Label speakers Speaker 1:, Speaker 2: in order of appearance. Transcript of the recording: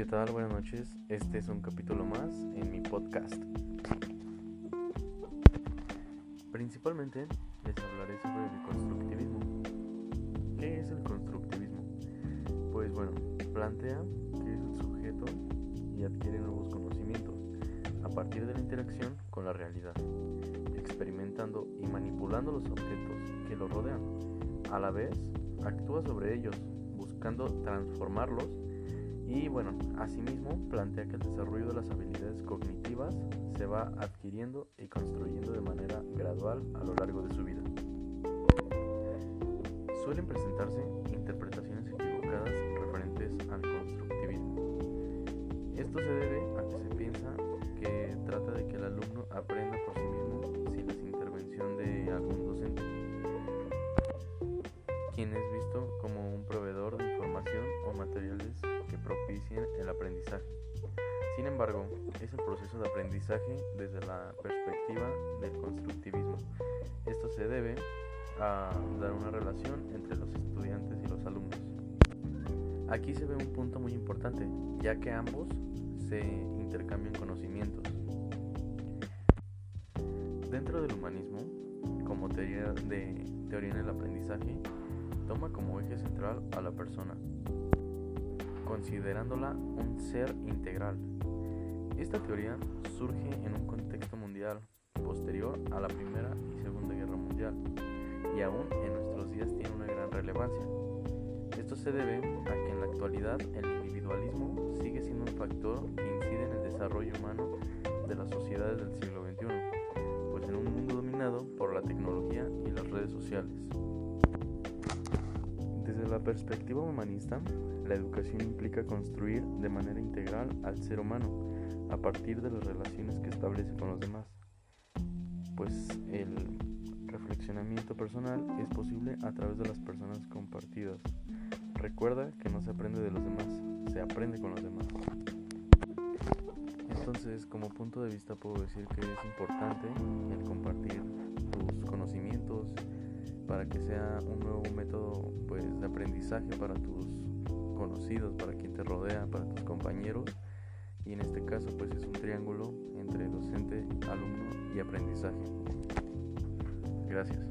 Speaker 1: tal? Buenas noches. Este es un capítulo más en mi podcast. Principalmente les hablaré sobre el constructivismo. ¿Qué es el constructivismo? Pues bueno, plantea que es el sujeto y adquiere nuevos conocimientos a partir de la interacción con la realidad, experimentando y manipulando los objetos que lo rodean. A la vez, actúa sobre ellos, buscando transformarlos y bueno, asimismo plantea que el desarrollo de las habilidades cognitivas se va adquiriendo y construyendo de manera gradual a lo largo de su vida. Suelen presentarse interpretaciones equivocadas referentes al constructivismo. Esto se debe a que se piensa que trata de que el alumno aprenda por sí mismo sin la intervención de algún docente, quien es visto como un proveedor de información o materiales aprendizaje. Sin embargo, es el proceso de aprendizaje desde la perspectiva del constructivismo. Esto se debe a dar una relación entre los estudiantes y los alumnos. Aquí se ve un punto muy importante, ya que ambos se intercambian conocimientos. Dentro del humanismo, como teoría, de, teoría en el aprendizaje, toma como eje central a la persona, considerándola un ser integral. Esta teoría surge en un contexto mundial posterior a la Primera y Segunda Guerra Mundial y aún en nuestros días tiene una gran relevancia. Esto se debe a que en la actualidad el individualismo sigue siendo un factor que incide en el desarrollo humano de las sociedades del siglo XXI, pues en un mundo dominado por la tecnología y las redes sociales. Desde la perspectiva humanista, la educación implica construir de manera integral al ser humano a partir de las relaciones que establece con los demás, pues el reflexionamiento personal es posible a través de las personas compartidas. Recuerda que no se aprende de los demás, se aprende con los demás. Entonces, como punto de vista puedo decir que es importante el compartir tus conocimientos para que sea un nuevo método pues de aprendizaje para tus conocidos, para quien te rodea, para tus compañeros. Y en este caso pues es un triángulo entre docente, alumno y aprendizaje. Gracias.